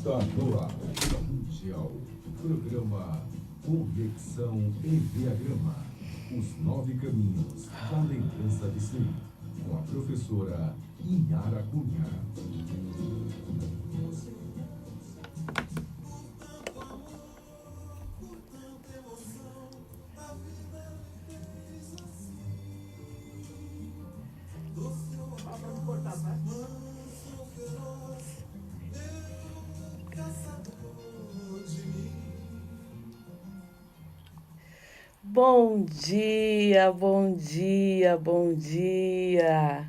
Está no ar. Mundial. Programa Convecção Enneagrama. Os nove caminhos da lembrança de si. Com a professora Inhara Cunha. Bom dia, bom dia, bom dia.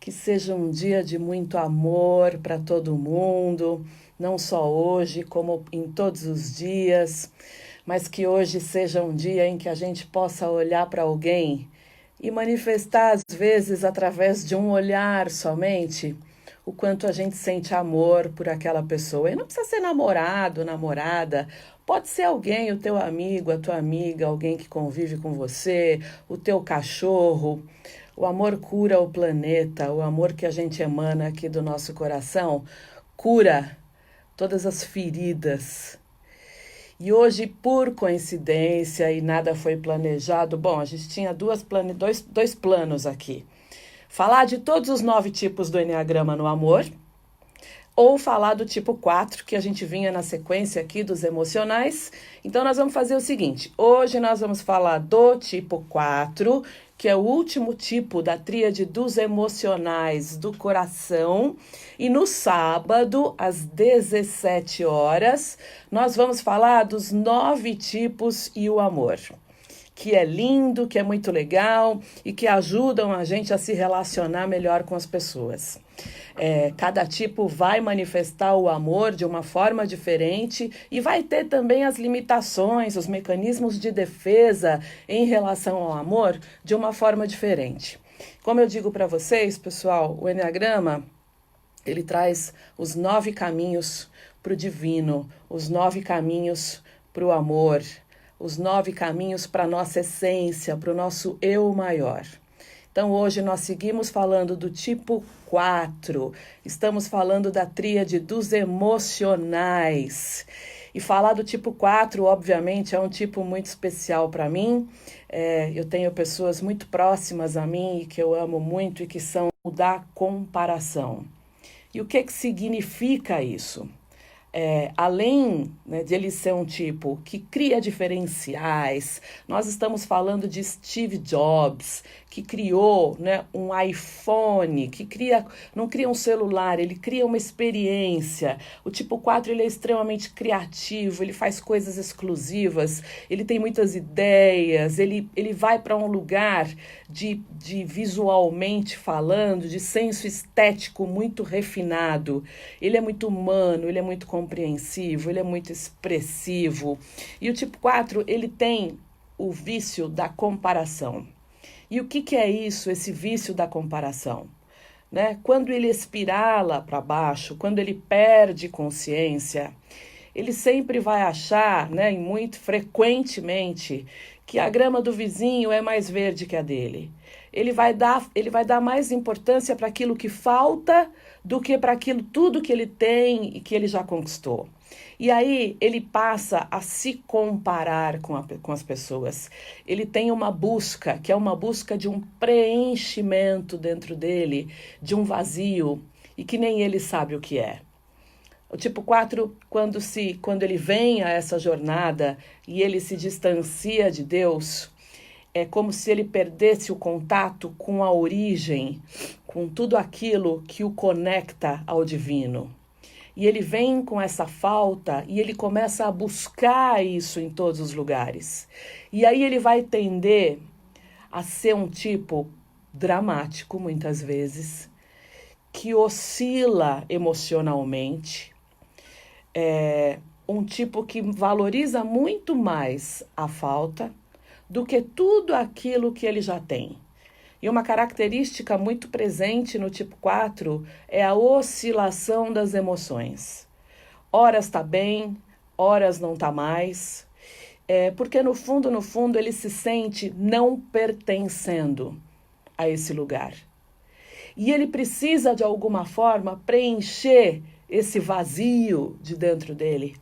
Que seja um dia de muito amor para todo mundo, não só hoje, como em todos os dias, mas que hoje seja um dia em que a gente possa olhar para alguém e manifestar, às vezes, através de um olhar somente, o quanto a gente sente amor por aquela pessoa. E não precisa ser namorado, namorada, Pode ser alguém, o teu amigo, a tua amiga, alguém que convive com você, o teu cachorro. O amor cura o planeta, o amor que a gente emana aqui do nosso coração cura todas as feridas. E hoje, por coincidência e nada foi planejado, bom, a gente tinha duas plane... dois, dois planos aqui. Falar de todos os nove tipos do Enneagrama no amor ou falar do tipo 4, que a gente vinha na sequência aqui dos emocionais. Então, nós vamos fazer o seguinte: hoje nós vamos falar do tipo 4, que é o último tipo da tríade dos emocionais do coração. E no sábado, às 17 horas, nós vamos falar dos nove tipos e o amor que é lindo, que é muito legal e que ajudam a gente a se relacionar melhor com as pessoas. É, cada tipo vai manifestar o amor de uma forma diferente e vai ter também as limitações, os mecanismos de defesa em relação ao amor de uma forma diferente. Como eu digo para vocês, pessoal, o Enneagrama ele traz os nove caminhos para o divino, os nove caminhos para o amor, os nove caminhos para a nossa essência, para o nosso eu maior. Então, hoje nós seguimos falando do tipo 4, estamos falando da tríade dos emocionais. E falar do tipo 4, obviamente, é um tipo muito especial para mim. É, eu tenho pessoas muito próximas a mim e que eu amo muito e que são da comparação. E o que, que significa isso? É, além né, de ele ser um tipo que cria diferenciais, nós estamos falando de Steve Jobs, que criou né, um iPhone, que cria, não cria um celular, ele cria uma experiência. O tipo 4 ele é extremamente criativo, ele faz coisas exclusivas, ele tem muitas ideias, ele, ele vai para um lugar de, de visualmente falando, de senso estético muito refinado. Ele é muito humano, ele é muito compreensivo, ele é muito expressivo. E o tipo 4, ele tem o vício da comparação. E o que, que é isso, esse vício da comparação? Né? Quando ele espirala para baixo, quando ele perde consciência, ele sempre vai achar, né, e muito frequentemente, que a grama do vizinho é mais verde que a dele. Ele vai dar, ele vai dar mais importância para aquilo que falta do que para aquilo tudo que ele tem e que ele já conquistou. E aí ele passa a se comparar com, a, com as pessoas. Ele tem uma busca, que é uma busca de um preenchimento dentro dele, de um vazio, e que nem ele sabe o que é. O tipo 4, quando, se, quando ele vem a essa jornada e ele se distancia de Deus, é como se ele perdesse o contato com a origem, com tudo aquilo que o conecta ao divino. E ele vem com essa falta e ele começa a buscar isso em todos os lugares. E aí ele vai tender a ser um tipo dramático, muitas vezes, que oscila emocionalmente. É um tipo que valoriza muito mais a falta do que tudo aquilo que ele já tem. E uma característica muito presente no tipo 4 é a oscilação das emoções. Horas está bem, horas não está mais. É, porque no fundo, no fundo, ele se sente não pertencendo a esse lugar. E ele precisa, de alguma forma, preencher esse vazio de dentro dele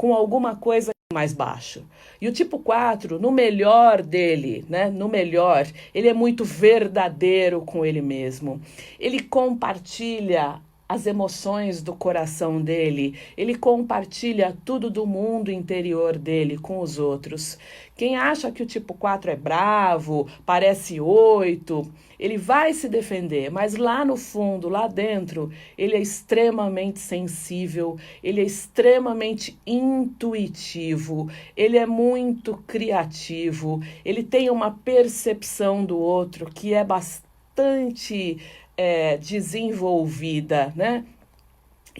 com alguma coisa mais baixo. E o tipo 4, no melhor dele, né, no melhor, ele é muito verdadeiro com ele mesmo. Ele compartilha as emoções do coração dele, ele compartilha tudo do mundo interior dele com os outros. Quem acha que o tipo 4 é bravo, parece 8, ele vai se defender, mas lá no fundo, lá dentro, ele é extremamente sensível, ele é extremamente intuitivo, ele é muito criativo, ele tem uma percepção do outro que é bastante é, desenvolvida, né?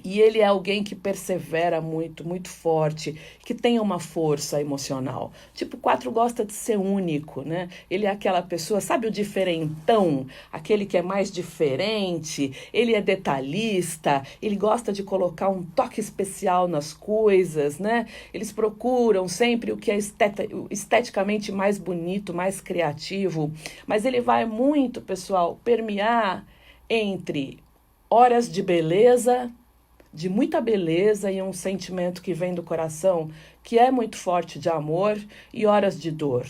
E ele é alguém que persevera muito, muito forte, que tem uma força emocional. Tipo, quatro gosta de ser único, né? Ele é aquela pessoa, sabe o diferentão? Aquele que é mais diferente, ele é detalhista, ele gosta de colocar um toque especial nas coisas, né? Eles procuram sempre o que é esteticamente mais bonito, mais criativo, mas ele vai muito, pessoal, permear entre horas de beleza, de muita beleza e um sentimento que vem do coração, que é muito forte de amor, e horas de dor.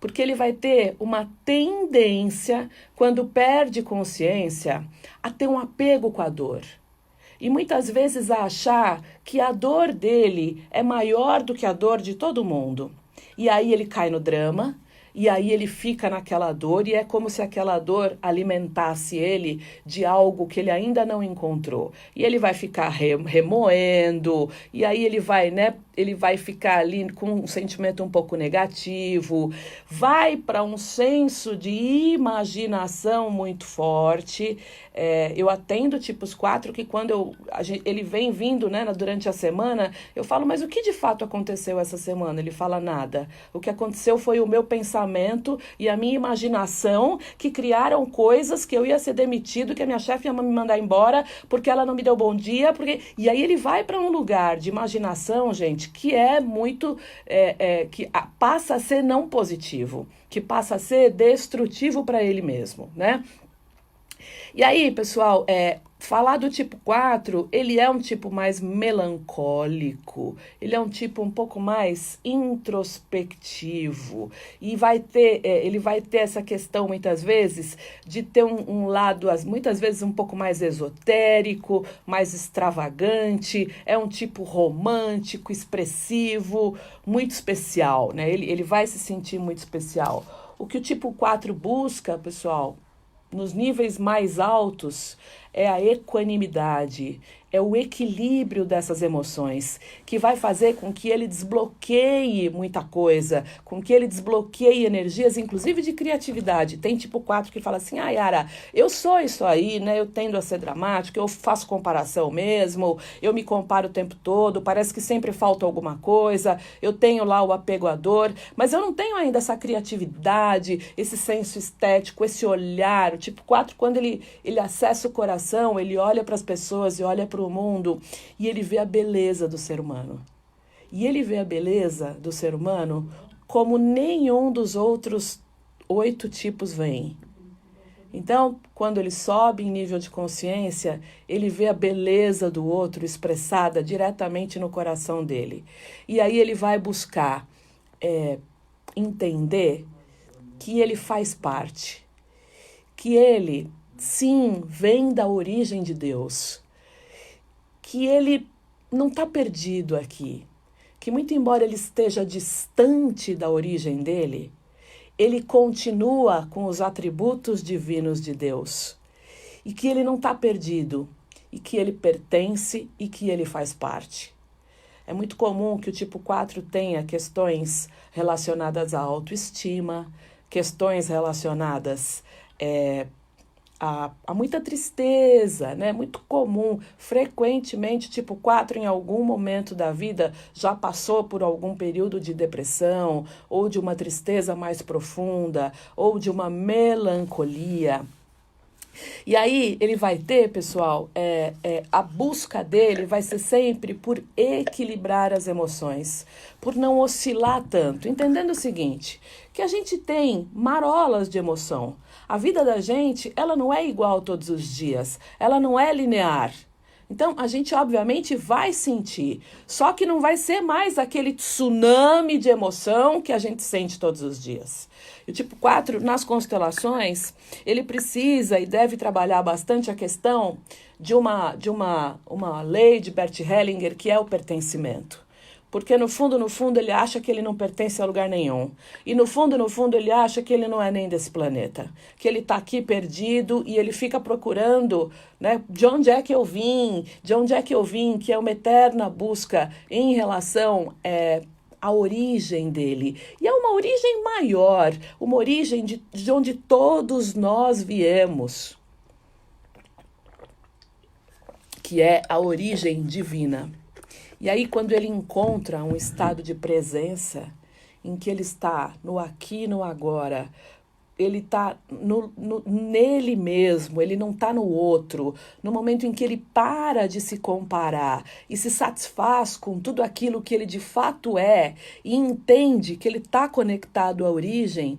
Porque ele vai ter uma tendência, quando perde consciência, a ter um apego com a dor. E muitas vezes a achar que a dor dele é maior do que a dor de todo mundo. E aí ele cai no drama, e aí ele fica naquela dor e é como se aquela dor alimentasse ele de algo que ele ainda não encontrou. E ele vai ficar remoendo, e aí ele vai, né, ele vai ficar ali com um sentimento um pouco negativo, vai para um senso de imaginação muito forte. É, eu atendo tipos 4 que quando eu, gente, ele vem vindo né, durante a semana, eu falo, mas o que de fato aconteceu essa semana? Ele fala nada. O que aconteceu foi o meu pensamento e a minha imaginação que criaram coisas que eu ia ser demitido, que a minha chefe ia me mandar embora porque ela não me deu bom dia. porque E aí ele vai para um lugar de imaginação, gente, que é muito. É, é, que passa a ser não positivo, que passa a ser destrutivo para ele mesmo, né? E aí, pessoal, é, falar do tipo 4, ele é um tipo mais melancólico, ele é um tipo um pouco mais introspectivo e vai ter, é, ele vai ter essa questão muitas vezes de ter um, um lado, muitas vezes um pouco mais esotérico, mais extravagante, é um tipo romântico, expressivo, muito especial, né? Ele, ele vai se sentir muito especial. O que o tipo 4 busca, pessoal, nos níveis mais altos é a equanimidade, é o equilíbrio dessas emoções que vai fazer com que ele desbloqueie muita coisa, com que ele desbloqueie energias, inclusive de criatividade. Tem tipo 4 que fala assim: ah, Yara, eu sou isso aí, né? Eu tendo a ser dramático, eu faço comparação mesmo, eu me comparo o tempo todo, parece que sempre falta alguma coisa, eu tenho lá o apego à dor, mas eu não tenho ainda essa criatividade, esse senso estético, esse olhar. O tipo 4, quando ele, ele acessa o coração, ele olha para as pessoas e olha para o mundo e ele vê a beleza do ser humano. E ele vê a beleza do ser humano como nenhum dos outros oito tipos vem. Então, quando ele sobe em nível de consciência, ele vê a beleza do outro expressada diretamente no coração dele. E aí ele vai buscar é, entender que ele faz parte, que ele, sim, vem da origem de Deus, que ele não está perdido aqui, que muito embora ele esteja distante da origem dele, ele continua com os atributos divinos de Deus e que ele não está perdido e que ele pertence e que ele faz parte. É muito comum que o tipo 4 tenha questões relacionadas à autoestima, questões relacionadas é, há, há muita tristeza, né? Muito comum, frequentemente, tipo 4 em algum momento da vida já passou por algum período de depressão, ou de uma tristeza mais profunda, ou de uma melancolia. E aí ele vai ter, pessoal, é, é, a busca dele vai ser sempre por equilibrar as emoções, por não oscilar tanto. Entendendo o seguinte, que a gente tem marolas de emoção. A vida da gente, ela não é igual todos os dias, ela não é linear. Então, a gente obviamente vai sentir, só que não vai ser mais aquele tsunami de emoção que a gente sente todos os dias. E o tipo 4, nas constelações, ele precisa e deve trabalhar bastante a questão de uma, de uma, uma lei de Bert Hellinger, que é o pertencimento. Porque no fundo, no fundo, ele acha que ele não pertence a lugar nenhum. E no fundo, no fundo, ele acha que ele não é nem desse planeta. Que ele está aqui perdido e ele fica procurando, né? De onde é que eu vim? De onde é que eu vim? Que é uma eterna busca em relação é, à origem dele. E é uma origem maior, uma origem de, de onde todos nós viemos. Que é a origem divina. E aí, quando ele encontra um estado de presença, em que ele está no aqui no agora, ele está nele mesmo, ele não está no outro. No momento em que ele para de se comparar e se satisfaz com tudo aquilo que ele de fato é e entende que ele está conectado à origem,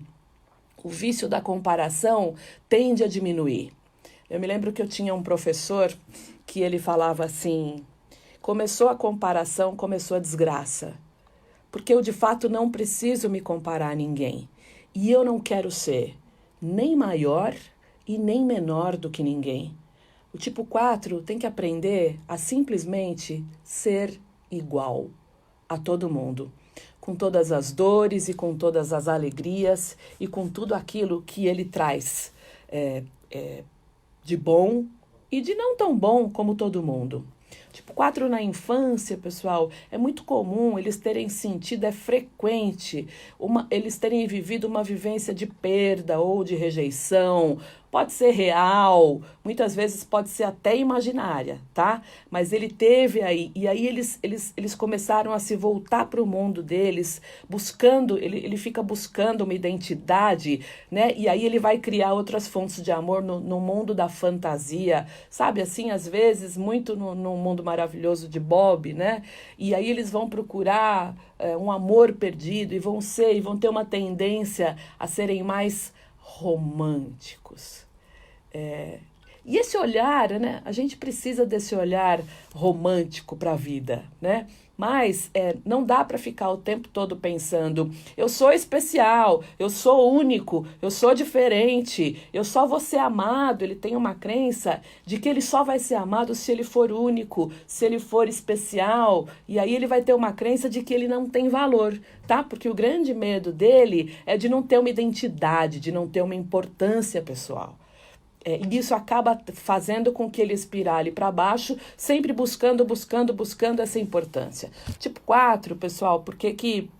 o vício da comparação tende a diminuir. Eu me lembro que eu tinha um professor que ele falava assim: Começou a comparação, começou a desgraça. Porque eu de fato não preciso me comparar a ninguém. E eu não quero ser nem maior e nem menor do que ninguém. O tipo 4 tem que aprender a simplesmente ser igual a todo mundo, com todas as dores e com todas as alegrias e com tudo aquilo que ele traz é, é, de bom e de não tão bom como todo mundo. Tipo, quatro na infância, pessoal, é muito comum eles terem sentido, é frequente, uma, eles terem vivido uma vivência de perda ou de rejeição Pode ser real, muitas vezes pode ser até imaginária, tá? Mas ele teve aí, e aí eles, eles, eles começaram a se voltar para o mundo deles, buscando, ele, ele fica buscando uma identidade, né? E aí ele vai criar outras fontes de amor no, no mundo da fantasia, sabe? Assim, às vezes, muito no, no mundo maravilhoso de Bob, né? E aí eles vão procurar é, um amor perdido e vão ser, e vão ter uma tendência a serem mais românticos. É, e esse olhar, né? A gente precisa desse olhar romântico para a vida, né? Mas é, não dá para ficar o tempo todo pensando: eu sou especial, eu sou único, eu sou diferente, eu só vou ser amado. Ele tem uma crença de que ele só vai ser amado se ele for único, se ele for especial. E aí ele vai ter uma crença de que ele não tem valor, tá? Porque o grande medo dele é de não ter uma identidade, de não ter uma importância pessoal. É, e isso acaba fazendo com que ele espirale para baixo, sempre buscando, buscando, buscando essa importância. Tipo 4, pessoal, por que, que,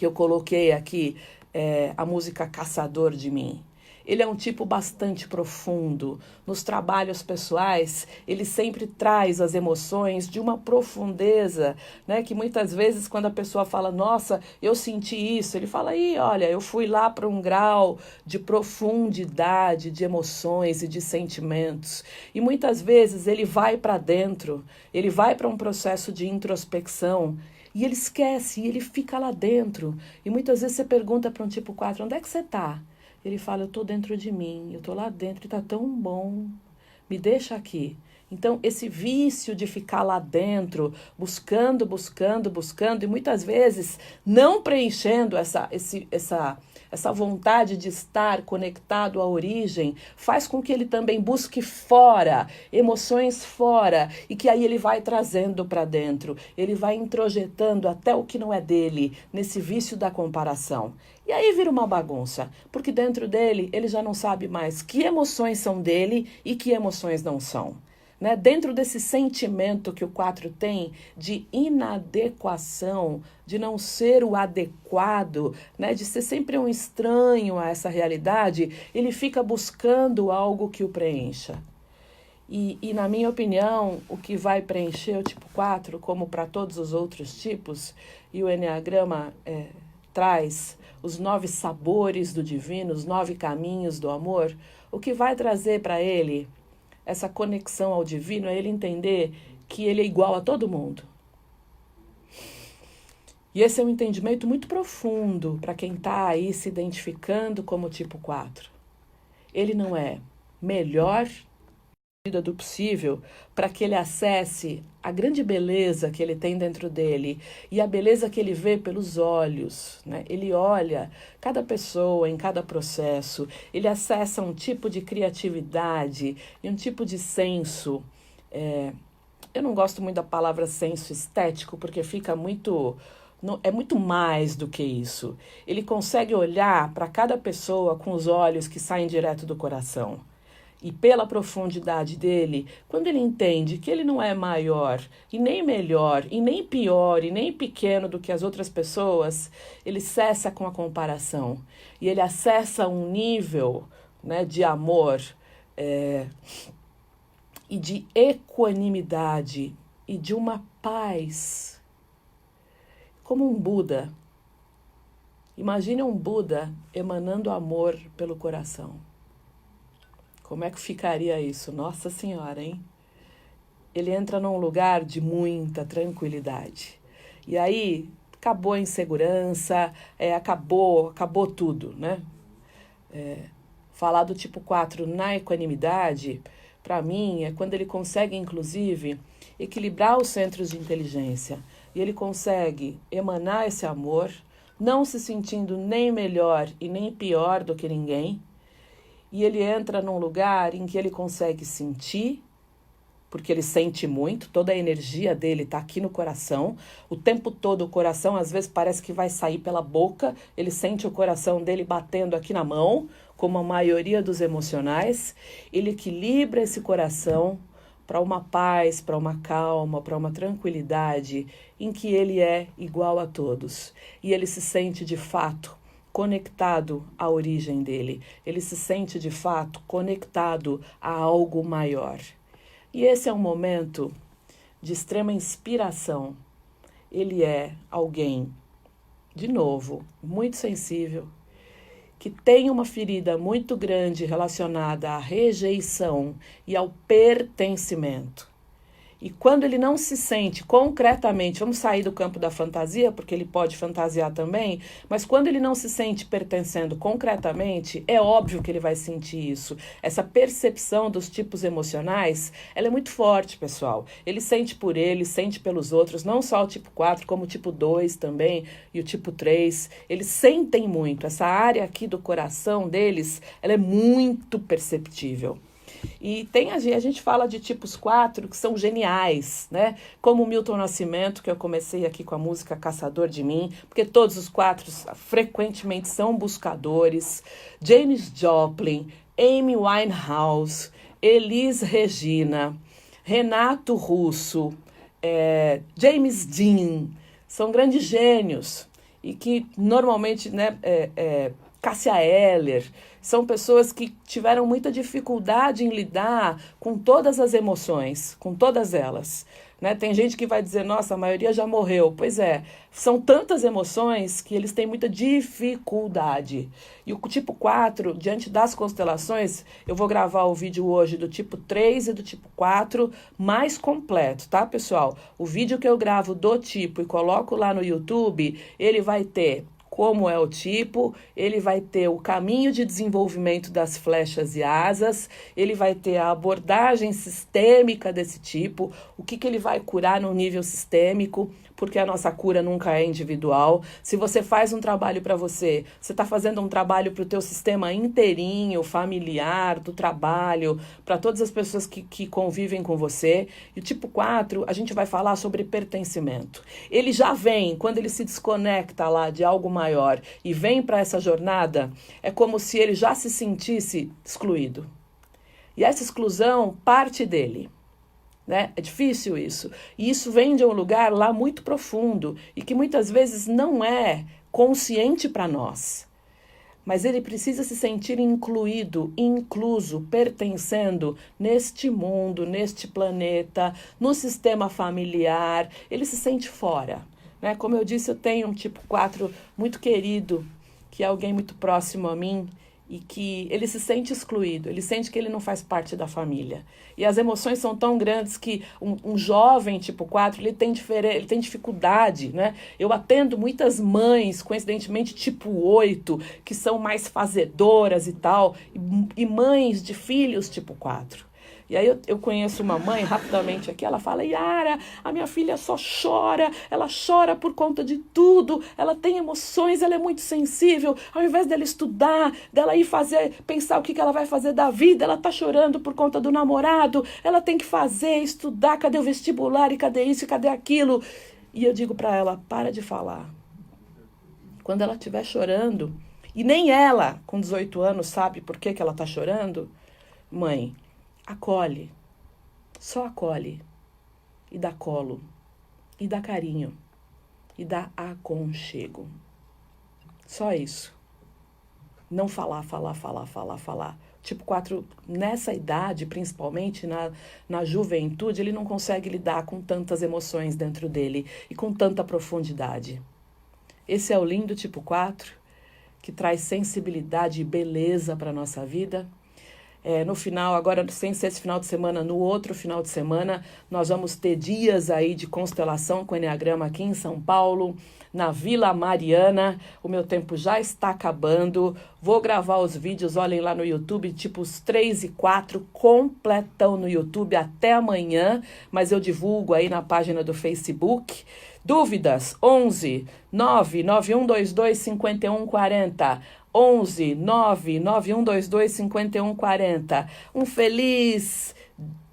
eu coloquei aqui é, a música Caçador de Mim? Ele é um tipo bastante profundo. Nos trabalhos pessoais, ele sempre traz as emoções de uma profundeza, né? Que muitas vezes, quando a pessoa fala, nossa, eu senti isso, ele fala, aí, olha, eu fui lá para um grau de profundidade de emoções e de sentimentos. E muitas vezes ele vai para dentro, ele vai para um processo de introspecção. E ele esquece, e ele fica lá dentro. E muitas vezes você pergunta para um tipo 4, onde é que você está? Ele fala: Eu estou dentro de mim, eu estou lá dentro e está tão bom, me deixa aqui. Então, esse vício de ficar lá dentro, buscando, buscando, buscando, e muitas vezes não preenchendo essa, esse, essa, essa vontade de estar conectado à origem, faz com que ele também busque fora, emoções fora, e que aí ele vai trazendo para dentro, ele vai introjetando até o que não é dele, nesse vício da comparação. E aí vira uma bagunça, porque dentro dele ele já não sabe mais que emoções são dele e que emoções não são né, dentro desse sentimento que o 4 tem de inadequação, de não ser o adequado, né, de ser sempre um estranho a essa realidade, ele fica buscando algo que o preencha. E, e na minha opinião, o que vai preencher o tipo 4, como para todos os outros tipos, e o Enneagrama é, traz os nove sabores do divino, os nove caminhos do amor, o que vai trazer para ele essa conexão ao divino é ele entender que ele é igual a todo mundo. E esse é um entendimento muito profundo para quem está aí se identificando como tipo 4. Ele não é melhor medida do possível para que ele acesse a grande beleza que ele tem dentro dele e a beleza que ele vê pelos olhos. Né? Ele olha cada pessoa em cada processo, ele acessa um tipo de criatividade e um tipo de senso. É, eu não gosto muito da palavra senso estético porque fica muito. é muito mais do que isso. Ele consegue olhar para cada pessoa com os olhos que saem direto do coração e pela profundidade dele, quando ele entende que ele não é maior e nem melhor e nem pior e nem pequeno do que as outras pessoas, ele cessa com a comparação e ele acessa um nível né, de amor é, e de equanimidade e de uma paz, como um Buda. Imagine um Buda emanando amor pelo coração. Como é que ficaria isso? Nossa Senhora, hein? Ele entra num lugar de muita tranquilidade. E aí acabou a insegurança, é, acabou, acabou tudo, né? É, falar do tipo 4 na equanimidade, para mim, é quando ele consegue, inclusive, equilibrar os centros de inteligência. E ele consegue emanar esse amor, não se sentindo nem melhor e nem pior do que ninguém, e ele entra num lugar em que ele consegue sentir, porque ele sente muito, toda a energia dele está aqui no coração. O tempo todo o coração às vezes parece que vai sair pela boca, ele sente o coração dele batendo aqui na mão, como a maioria dos emocionais. Ele equilibra esse coração para uma paz, para uma calma, para uma tranquilidade em que ele é igual a todos. E ele se sente de fato conectado à origem dele. Ele se sente de fato conectado a algo maior. E esse é um momento de extrema inspiração. Ele é alguém, de novo, muito sensível, que tem uma ferida muito grande relacionada à rejeição e ao pertencimento. E quando ele não se sente concretamente, vamos sair do campo da fantasia, porque ele pode fantasiar também, mas quando ele não se sente pertencendo concretamente, é óbvio que ele vai sentir isso. Essa percepção dos tipos emocionais, ela é muito forte, pessoal. Ele sente por ele, sente pelos outros, não só o tipo 4, como o tipo 2 também e o tipo 3. Eles sentem muito. Essa área aqui do coração deles, ela é muito perceptível. E tem a, a gente fala de tipos quatro que são geniais, né? Como Milton Nascimento, que eu comecei aqui com a música Caçador de Mim, porque todos os quatro frequentemente são buscadores. James Joplin, Amy Winehouse, Elis Regina, Renato Russo, é, James Dean, são grandes gênios e que normalmente, né, é, é, Cássia Eller, são pessoas que tiveram muita dificuldade em lidar com todas as emoções, com todas elas. Né? Tem gente que vai dizer, nossa, a maioria já morreu. Pois é, são tantas emoções que eles têm muita dificuldade. E o tipo 4, diante das constelações, eu vou gravar o vídeo hoje do tipo 3 e do tipo 4 mais completo, tá, pessoal? O vídeo que eu gravo do tipo e coloco lá no YouTube, ele vai ter como é o tipo, ele vai ter o caminho de desenvolvimento das flechas e asas, ele vai ter a abordagem sistêmica desse tipo, o que, que ele vai curar no nível sistêmico, porque a nossa cura nunca é individual. Se você faz um trabalho para você, você está fazendo um trabalho para o teu sistema inteirinho, familiar, do trabalho, para todas as pessoas que, que convivem com você. E o tipo 4, a gente vai falar sobre pertencimento. Ele já vem, quando ele se desconecta lá de algo maior e vem para essa jornada, é como se ele já se sentisse excluído. E essa exclusão parte dele. Né? É difícil isso. E isso vem de um lugar lá muito profundo e que muitas vezes não é consciente para nós. Mas ele precisa se sentir incluído, incluso, pertencendo neste mundo, neste planeta, no sistema familiar. Ele se sente fora. Né? Como eu disse, eu tenho um tipo 4 muito querido, que é alguém muito próximo a mim, e que ele se sente excluído, ele sente que ele não faz parte da família. E as emoções são tão grandes que um, um jovem tipo 4, ele tem, ele tem dificuldade, né? Eu atendo muitas mães, coincidentemente tipo 8, que são mais fazedoras e tal, e, e mães de filhos tipo 4. E aí eu, eu conheço uma mãe, rapidamente aqui, ela fala, Yara, a minha filha só chora, ela chora por conta de tudo, ela tem emoções, ela é muito sensível. Ao invés dela estudar, dela ir fazer, pensar o que, que ela vai fazer da vida, ela tá chorando por conta do namorado, ela tem que fazer, estudar, cadê o vestibular e cadê isso e cadê aquilo? E eu digo para ela, para de falar. Quando ela estiver chorando, e nem ela, com 18 anos, sabe por que, que ela tá chorando, mãe, acolhe, só acolhe e dá colo e dá carinho e dá aconchego. Só isso. Não falar, falar, falar, falar, falar. Tipo 4, nessa idade, principalmente na, na juventude, ele não consegue lidar com tantas emoções dentro dele e com tanta profundidade. Esse é o lindo tipo 4, que traz sensibilidade e beleza para a nossa vida é, no final, agora sem ser esse final de semana, no outro final de semana, nós vamos ter dias aí de constelação com Enneagrama aqui em São Paulo, na Vila Mariana. O meu tempo já está acabando. Vou gravar os vídeos, olhem lá no YouTube, tipo os 3 e 4, completão no YouTube até amanhã, mas eu divulgo aí na página do Facebook. Dúvidas? 11 99122 5140. 11 99122 5140. Um feliz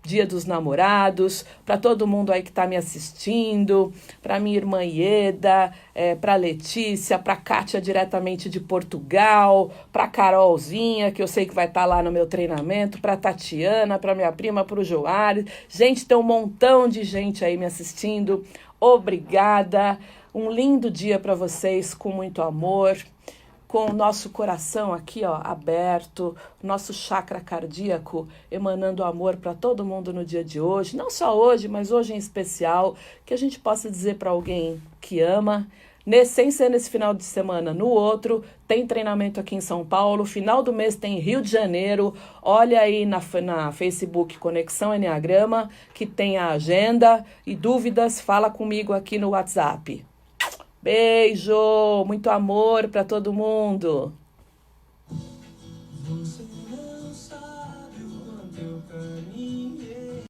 Dia dos Namorados, para todo mundo aí que está me assistindo, para minha irmã Ieda, é, para Letícia, para Kátia diretamente de Portugal, para Carolzinha, que eu sei que vai estar tá lá no meu treinamento, para Tatiana, para minha prima, para o Joares. Gente, tem um montão de gente aí me assistindo. Obrigada. Um lindo dia para vocês, com muito amor com o nosso coração aqui, ó, aberto, nosso chakra cardíaco emanando amor para todo mundo no dia de hoje, não só hoje, mas hoje em especial, que a gente possa dizer para alguém que ama, nesse, sem ser nesse final de semana, no outro, tem treinamento aqui em São Paulo, final do mês tem Rio de Janeiro, olha aí na, na Facebook Conexão Enneagrama, que tem a agenda e dúvidas, fala comigo aqui no WhatsApp. Beijo, muito amor para todo mundo. Você